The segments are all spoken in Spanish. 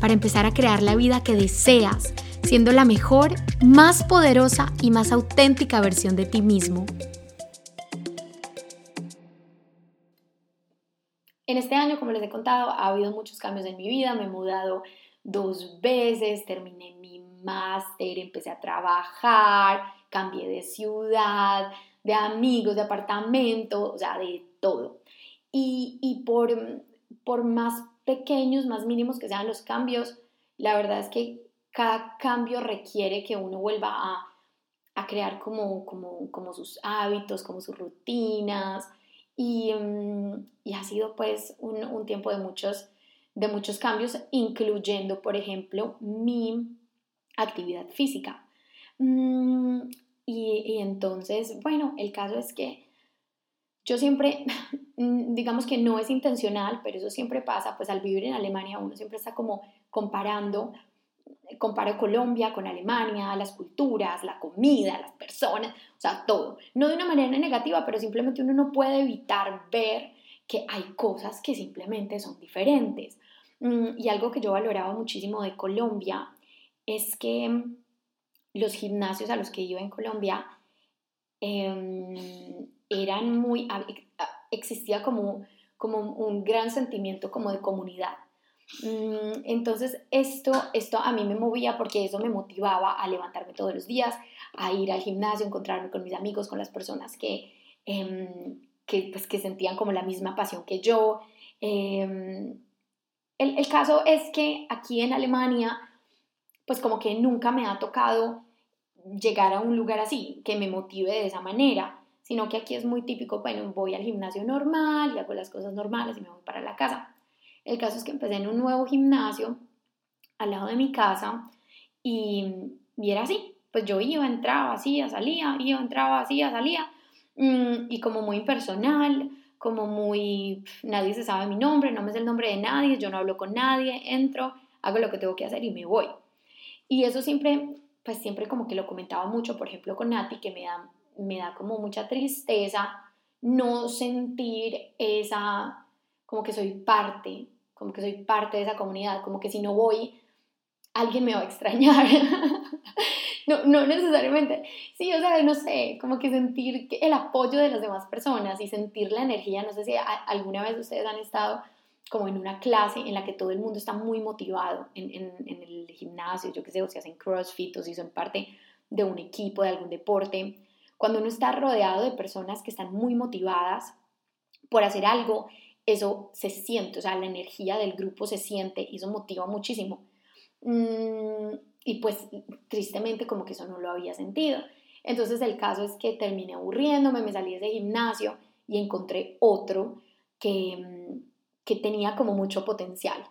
para empezar a crear la vida que deseas, siendo la mejor, más poderosa y más auténtica versión de ti mismo. En este año, como les he contado, ha habido muchos cambios en mi vida, me he mudado dos veces, terminé mi máster, empecé a trabajar, cambié de ciudad, de amigos, de apartamento, o sea, de todo. Y, por, por más pequeños, más mínimos que sean los cambios, la verdad es que cada cambio requiere que uno vuelva a, crear como, como, como, sus hábitos, como sus rutinas. Y, mm, ha sido pues un, tiempo de muchos, de muchos cambios, incluyendo, por ejemplo, mi actividad física. Mm, y, entonces, bueno, el caso es que yo siempre, digamos que no es intencional, pero eso siempre pasa, pues al vivir en Alemania uno siempre está como comparando, comparo Colombia con Alemania, las culturas, la comida, las personas, o sea, todo. No de una manera negativa, pero simplemente uno no puede evitar ver que hay cosas que simplemente son diferentes. Mm, y algo que yo valoraba muchísimo de Colombia es que los gimnasios a los que iba en Colombia em, eran muy, existía como, como un gran sentimiento como de comunidad. Mm, entonces esto, esto a mí me movía porque eso me motivaba a levantarme todos los días, a ir al gimnasio, encontrarme con mis amigos, con las personas que, em, que, pues, que sentían como la misma pasión que yo. Em, el, el caso es que aquí en Alemania, pues como que nunca me ha tocado llegar a un lugar así, que me motive de esa manera, sino que aquí es muy típico, bueno, voy al gimnasio normal y hago las cosas normales y me voy para la casa. El caso es que empecé en un nuevo gimnasio al lado de mi casa y, era así, pues yo iba, entraba, hacía, salía, iba, entraba, hacía, salía, mm, y como muy impersonal, como muy, nadie se sabe mi nombre, no me sé el nombre de nadie, yo no hablo con nadie, entro, hago lo que tengo que hacer y me voy. Y eso siempre pues siempre como que lo comentaba mucho, por ejemplo, con Nati, que me da, me da como mucha tristeza no sentir esa, como que soy parte, como que soy parte de esa comunidad, como que si no voy, alguien me va a extrañar. no, no necesariamente. Sí, o sea, no sé, como que sentir el apoyo de las demás personas y sentir la energía, no sé si alguna vez ustedes han estado como en una clase en la que todo el mundo está muy motivado en, en, el gimnasio, yo qué sé, o si hacen crossfit o si son parte de un equipo, de algún deporte, cuando uno está rodeado de personas que están muy motivadas por hacer algo, eso se siente, o sea, la energía del grupo se siente y eso motiva muchísimo. Mm, y pues tristemente como que eso no lo había sentido. Entonces el caso es que terminé aburriéndome, me salí de ese gimnasio y encontré otro que mm, que tenía como mucho potencial.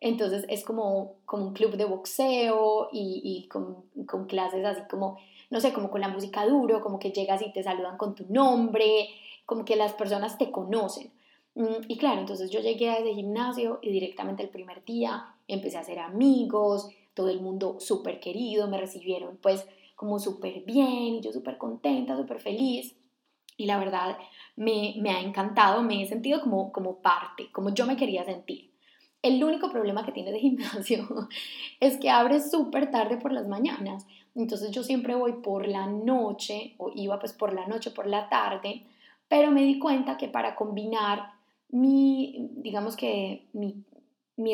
Entonces es como, como un club de boxeo y, y con, con, clases así como, no sé, como con la música duro, como que llegas y te saludan con tu nombre, como que las personas te conocen. Mm, y claro, entonces yo llegué a ese gimnasio y directamente el primer día empecé a hacer amigos, todo el mundo súper querido, me recibieron pues como súper bien y yo súper contenta, súper feliz. Y la verdad, me, ha encantado, me he sentido como, como parte, como yo me quería sentir. El único problema que tiene de gimnasio es que abre súper tarde por las mañanas. Entonces yo siempre voy por la noche, o iba pues por la noche, por la tarde, pero me di cuenta que para combinar mi, digamos que mi,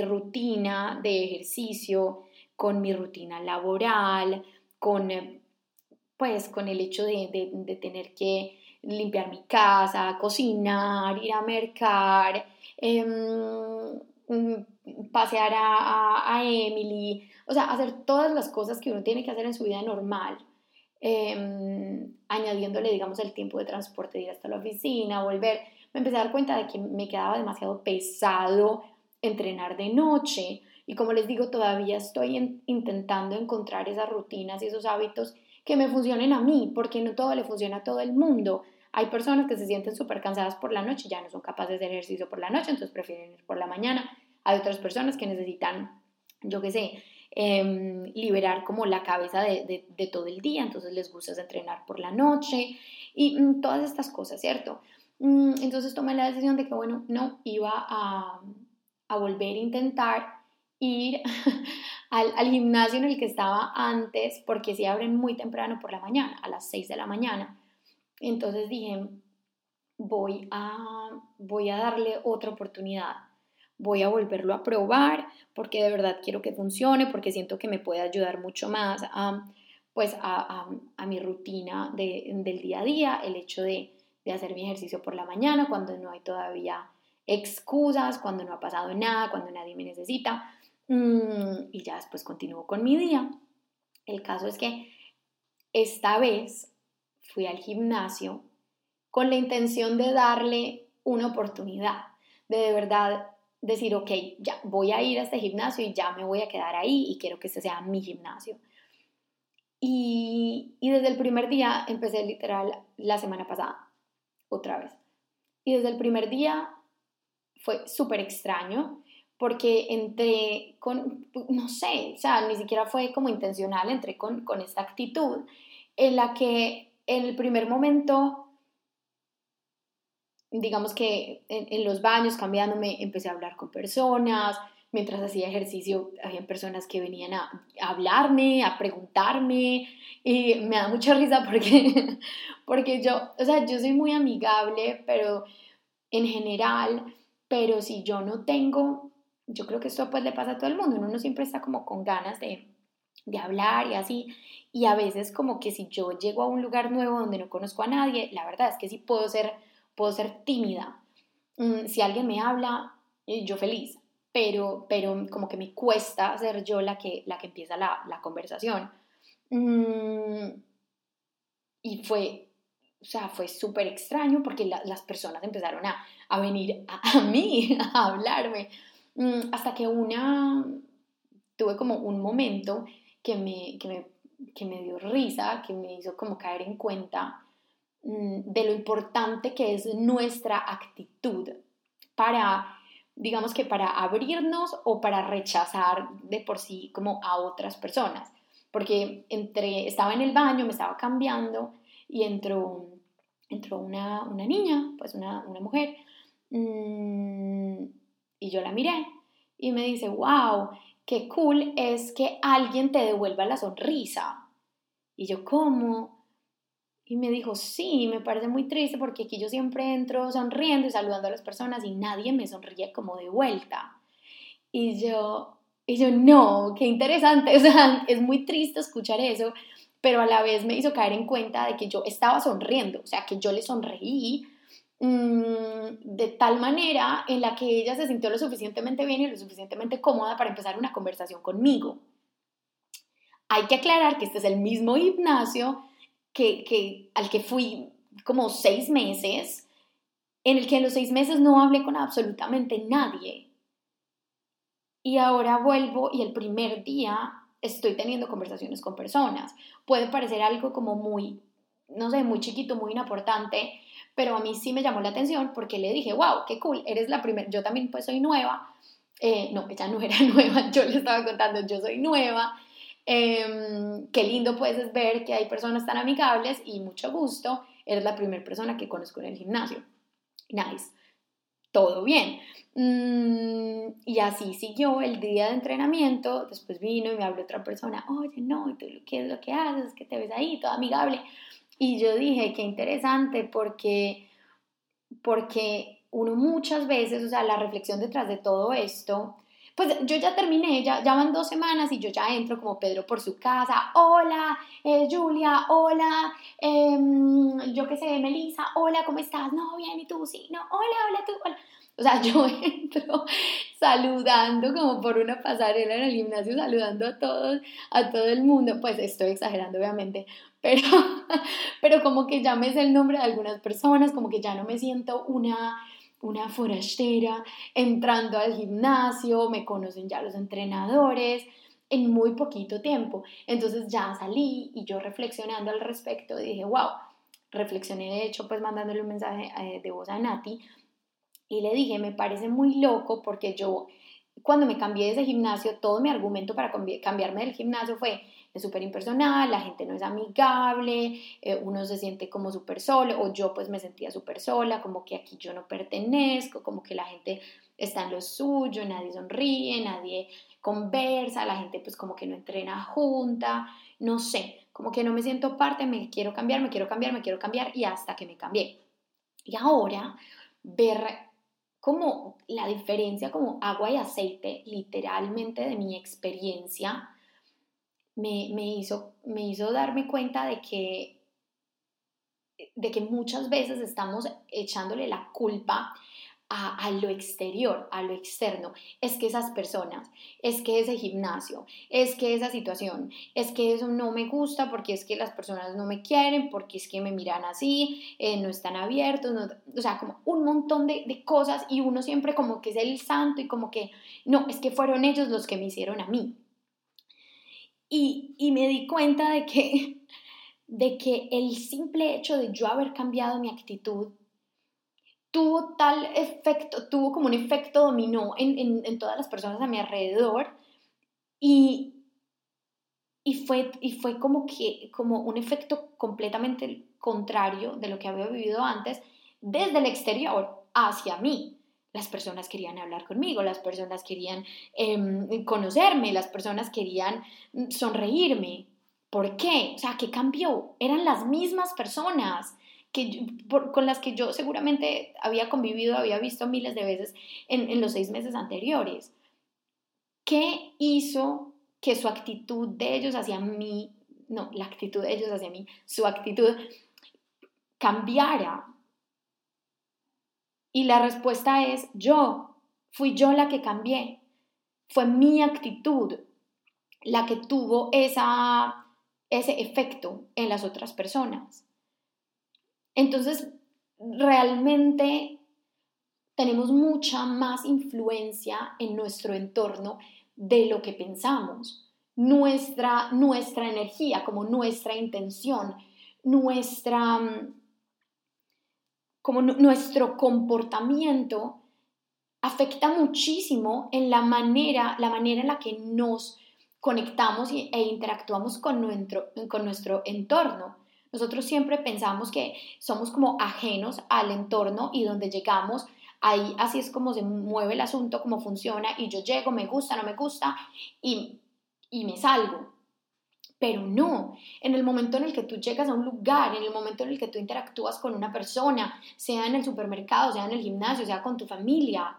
rutina de ejercicio con mi rutina laboral, con pues con el hecho de tener que limpiar mi casa, cocinar, ir a mercar, em, pasear a, Emily, o sea, hacer todas las cosas que uno tiene que hacer en su vida normal, em, añadiéndole, digamos, el tiempo de transporte ir hasta la oficina, volver, me empecé a dar cuenta de que me quedaba demasiado pesado entrenar de noche, Y como les digo, todavía estoy intentando encontrar esas rutinas y esos hábitos que me funcionen a mí, porque no todo le funciona a todo el mundo. Hay personas que se sienten súper cansadas por la noche, ya no son capaces de ejercicio por la noche, entonces prefieren ir por la mañana. Hay otras personas que necesitan, yo qué sé, em, liberar como la cabeza de, de, todo el día, entonces les gusta entrenar por la noche y mm, todas estas cosas, ¿cierto? Mm, entonces tomé la decisión de que, bueno, no, iba a, a volver a intentar ir al, al, gimnasio en el que estaba antes, porque si abren muy temprano por la mañana, a las 6 de la mañana. Entonces dije, voy a, voy a darle otra oportunidad, voy a volverlo a probar, porque de verdad quiero que funcione, porque siento que me puede ayudar mucho más a, pues a, a, mi rutina de, del día a día, el hecho de, de hacer mi ejercicio por la mañana cuando no hay todavía excusas, cuando no ha pasado nada, cuando nadie me necesita. Mm, y ya después continúo con mi día. El caso es que esta vez fui al gimnasio con la intención de darle una oportunidad, de de verdad decir, ok, ya voy a ir a este gimnasio y ya me voy a quedar ahí y quiero que este sea mi gimnasio. Y, y desde el primer día, empecé literal la semana pasada, otra vez. Y desde el primer día fue súper extraño porque entré con, no sé, o sea, ni siquiera fue como intencional, entré con, con esta actitud en la que en el primer momento, digamos que en, los baños cambiándome, empecé a hablar con personas, mientras hacía ejercicio había personas que venían a, hablarme, a preguntarme y me da mucha risa porque, porque yo, o sea, yo soy muy amigable, pero en general, pero si yo no tengo yo creo que esto pues le pasa a todo el mundo, uno no siempre está como con ganas de, de hablar y así, y a veces como que si yo llego a un lugar nuevo donde no conozco a nadie, la verdad es que sí puedo ser, puedo ser tímida. Mm, si alguien me habla, eh, yo feliz, pero, pero como que me cuesta ser yo la que, la que empieza la, la conversación. Mm, y fue, o sea, fue súper extraño porque las personas empezaron a, a venir a, a, mí, a hablarme. Mm, hasta que una, tuve como un momento que me, que me, que me dio risa, que me hizo como caer en cuenta mm, de lo importante que es nuestra actitud para, digamos que para abrirnos o para rechazar de por sí como a otras personas. Porque entre, estaba en el baño, me estaba cambiando y entró, entró una, una niña, pues una, una mujer, mmm, y yo la miré y me dice, wow, qué cool es que alguien te devuelva la sonrisa. Y yo, ¿cómo? Y me dijo, sí, me parece muy triste porque aquí yo siempre entro sonriendo y saludando a las personas y nadie me sonríe como de vuelta. Y yo, y yo, no, qué interesante, o sea, es muy triste escuchar eso, pero a la vez me hizo caer en cuenta de que yo estaba sonriendo, o sea, que yo le sonreí de tal manera en la que ella se sintió lo suficientemente bien y lo suficientemente cómoda para empezar una conversación conmigo. Hay que aclarar que este es el mismo gimnasio que, que, al que fui como seis meses, en el que en los seis meses no hablé con absolutamente nadie. Y ahora vuelvo y el primer día estoy teniendo conversaciones con personas. Puede parecer algo como muy, no sé, muy chiquito, muy inaportante, pero a mí sí me llamó la atención porque le dije, wow, qué cool, eres la primera, yo también pues soy nueva, eh, no, ella no era nueva, yo le estaba contando, yo soy nueva, em, qué lindo puedes ver que hay personas tan amigables y mucho gusto, eres la primera persona que conozco en el gimnasio. Nice, todo bien. Mm, y así siguió el día de entrenamiento, después vino y me habló otra persona, oye, no, ¿y tú qué es lo que haces? que te ves ahí, toda amigable? Y yo dije, qué interesante, porque, porque uno muchas veces, o sea, la reflexión detrás de todo esto, pues yo ya terminé, ya, van dos semanas y yo ya entro como Pedro por su casa, hola, eh, Julia, hola, em, yo qué sé, Melissa, hola, ¿cómo estás? No, bien, ¿y tú? Sí, no, hola, hola, tú, hola. O sea, yo entro saludando como por una pasarela en el gimnasio, saludando a todos, a todo el mundo. Pues estoy exagerando, obviamente, pero, pero como que ya me sé el nombre de algunas personas, como que ya no me siento una, una forastera entrando al gimnasio, me conocen ya los entrenadores en muy poquito tiempo. Entonces ya salí y yo reflexionando al respecto dije, wow, reflexioné de hecho pues mandándole un mensaje eh, de voz a Nati y le dije, me parece muy loco porque yo cuando me cambié de ese gimnasio, todo mi argumento para cambiarme del gimnasio fue, es súper impersonal, la gente no es amigable, eh, uno se siente como súper solo, o yo pues me sentía súper sola, como que aquí yo no pertenezco, como que la gente está en lo suyo, nadie sonríe, nadie conversa, la gente pues como que no entrena junta, no sé, como que no me siento parte, me quiero cambiar, me quiero cambiar, me quiero cambiar y hasta que me cambié. Y ahora ver como la diferencia como agua y aceite, literalmente de mi experiencia, me, me, hizo, me hizo darme cuenta de que, de que muchas veces estamos echándole la culpa a, lo exterior, a lo externo. Es que esas personas, es que ese gimnasio, es que esa situación, es que eso no me gusta porque es que las personas no me quieren, porque es que me miran así, eh, no están abiertos, o sea, como un montón de, de cosas y uno siempre como que es el santo y como que, no, es que fueron ellos los que me hicieron a mí. Y, y me di cuenta de que, de que el simple hecho de yo haber cambiado mi actitud tuvo tal efecto, tuvo como un efecto dominó en, en, todas las personas a mi alrededor y, y, fue, y fue como que como un efecto completamente contrario de lo que había vivido antes desde el exterior hacia mí. Las personas querían hablar conmigo, las personas querían em, conocerme, las personas querían sonreírme. ¿Por qué? O sea, ¿qué cambió? Eran las mismas personas con las que yo seguramente había convivido, había visto miles de veces en, los seis meses anteriores. ¿Qué hizo que su actitud de ellos hacia mí, no, la actitud de ellos hacia mí, su actitud cambiara? Y la respuesta es yo, fui yo la que cambié, fue mi actitud la que tuvo esa, ese efecto en las otras personas. Entonces, realmente tenemos mucha más influencia en nuestro entorno de lo que pensamos. Nuestra, nuestra energía, como nuestra intención, nuestra, como nuestro comportamiento afecta muchísimo en la manera, la manera en la que nos conectamos e interactuamos con nuestro, con nuestro entorno. Nosotros siempre pensamos que somos como ajenos al entorno y donde llegamos, ahí así es como se mueve el asunto, cómo funciona y yo llego, me gusta, no me gusta y, y me salgo. Pero no, en el momento en el que tú llegas a un lugar, en el momento en el que tú interactúas con una persona, sea en el supermercado, sea en el gimnasio, sea con tu familia,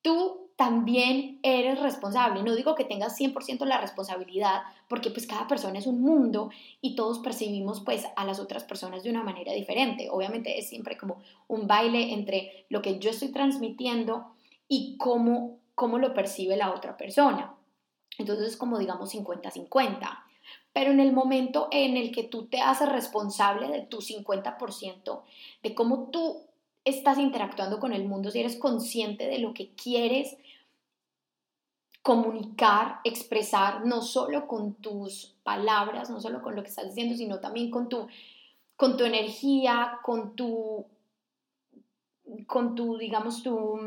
tú también eres responsable. No digo que tengas 100% la responsabilidad, porque pues cada persona es un mundo y todos percibimos pues a las otras personas de una manera diferente. Obviamente es siempre como un baile entre lo que yo estoy transmitiendo y cómo, cómo lo percibe la otra persona. Entonces es como digamos 50-50. Pero en el momento en el que tú te haces responsable de tu 50%, de cómo tú estás interactuando con el mundo, si eres consciente de lo que quieres comunicar, expresar, no solo con tus palabras, no solo con lo que estás diciendo, sino también con tu, con tu energía, con tu, con tu, digamos, tu,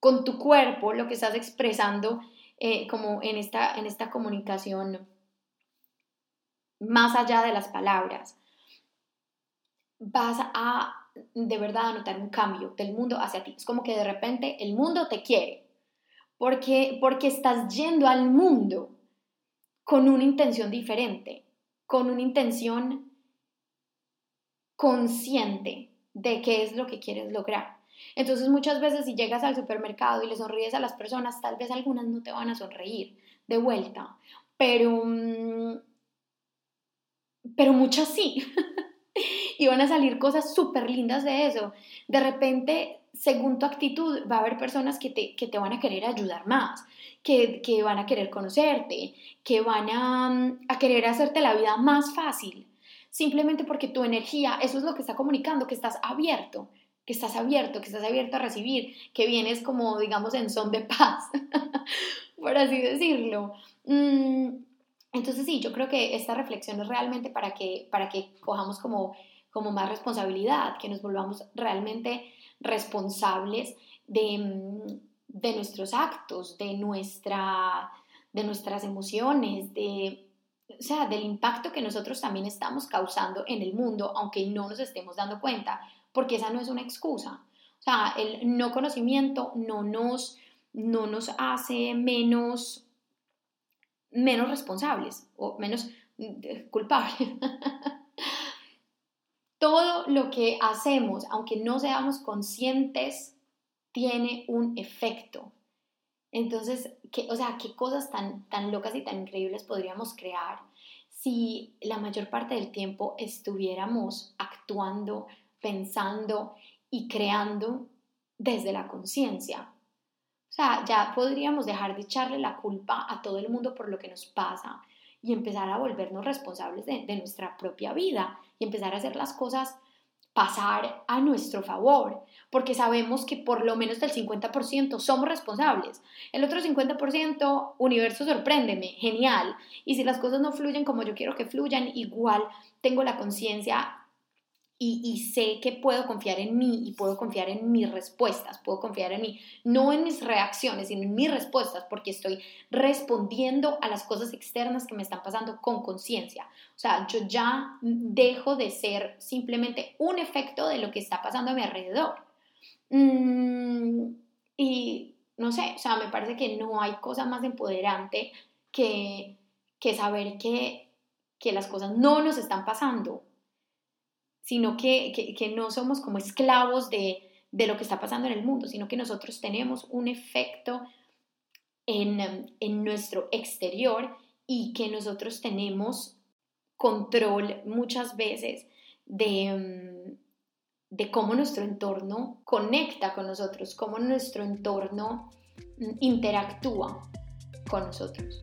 con tu cuerpo, lo que estás expresando eh, como en esta, en esta comunicación más allá de las palabras. Vas a de verdad a notar un cambio del mundo hacia ti. Es como que de repente el mundo te quiere, porque, porque estás yendo al mundo con una intención diferente, con una intención consciente de qué es lo que quieres lograr. Entonces muchas veces si llegas al supermercado y le sonríes a las personas, tal vez algunas no te van a sonreír de vuelta, pero, mm, pero muchas sí. y van a salir cosas súper lindas de eso. De repente, según tu actitud, va a haber personas que te, que te van a querer ayudar más, que, que van a querer conocerte, que van a, a querer hacerte la vida más fácil, simplemente porque tu energía, eso es lo que está comunicando, que estás abierto, que estás abierto, que estás abierto a recibir, que vienes como, digamos, en son de paz, por así decirlo. Mm, entonces sí, yo creo que esta reflexión es realmente para que, para que cojamos como, como más responsabilidad, que nos volvamos realmente responsables de, mm, de nuestros actos, de, nuestra, de nuestras emociones, de, o sea, del impacto que nosotros también estamos causando en el mundo, aunque no nos estemos dando cuenta, porque esa no es una excusa. O sea, el no conocimiento no nos, no nos hace menos, menos responsables o menos eh, culpables. Todo lo que hacemos, aunque no seamos conscientes, tiene un efecto. Entonces, ¿qué, o sea, qué cosas tan, tan locas y tan increíbles podríamos crear si la mayor parte del tiempo estuviéramos actuando, pensando y creando desde la conciencia. O sea, ya podríamos dejar de echarle la culpa a todo el mundo por lo que nos pasa y empezar a volvernos responsables de, nuestra propia vida y empezar a hacer las cosas pasar a nuestro favor, porque sabemos que por lo menos del 50% somos responsables. El otro 50%, universo sorpréndeme, genial. Y si las cosas no fluyen como yo quiero que fluyan, igual tengo la conciencia y, sé que puedo confiar en mí y puedo confiar en mis respuestas, puedo confiar en mí, no en mis reacciones, sino en mis respuestas, porque estoy respondiendo a las cosas externas que me están pasando con conciencia. O sea, yo ya dejo de ser simplemente un efecto de lo que está pasando a mi alrededor. Mm, y no sé, o sea, me parece que no hay cosa más empoderante que, que saber que, que las cosas no nos están pasando sino que, no somos como esclavos de, lo que está pasando en el mundo, sino que nosotros tenemos un efecto en, nuestro exterior y que nosotros tenemos control muchas veces de, de cómo nuestro entorno conecta con nosotros, cómo nuestro entorno interactúa con nosotros.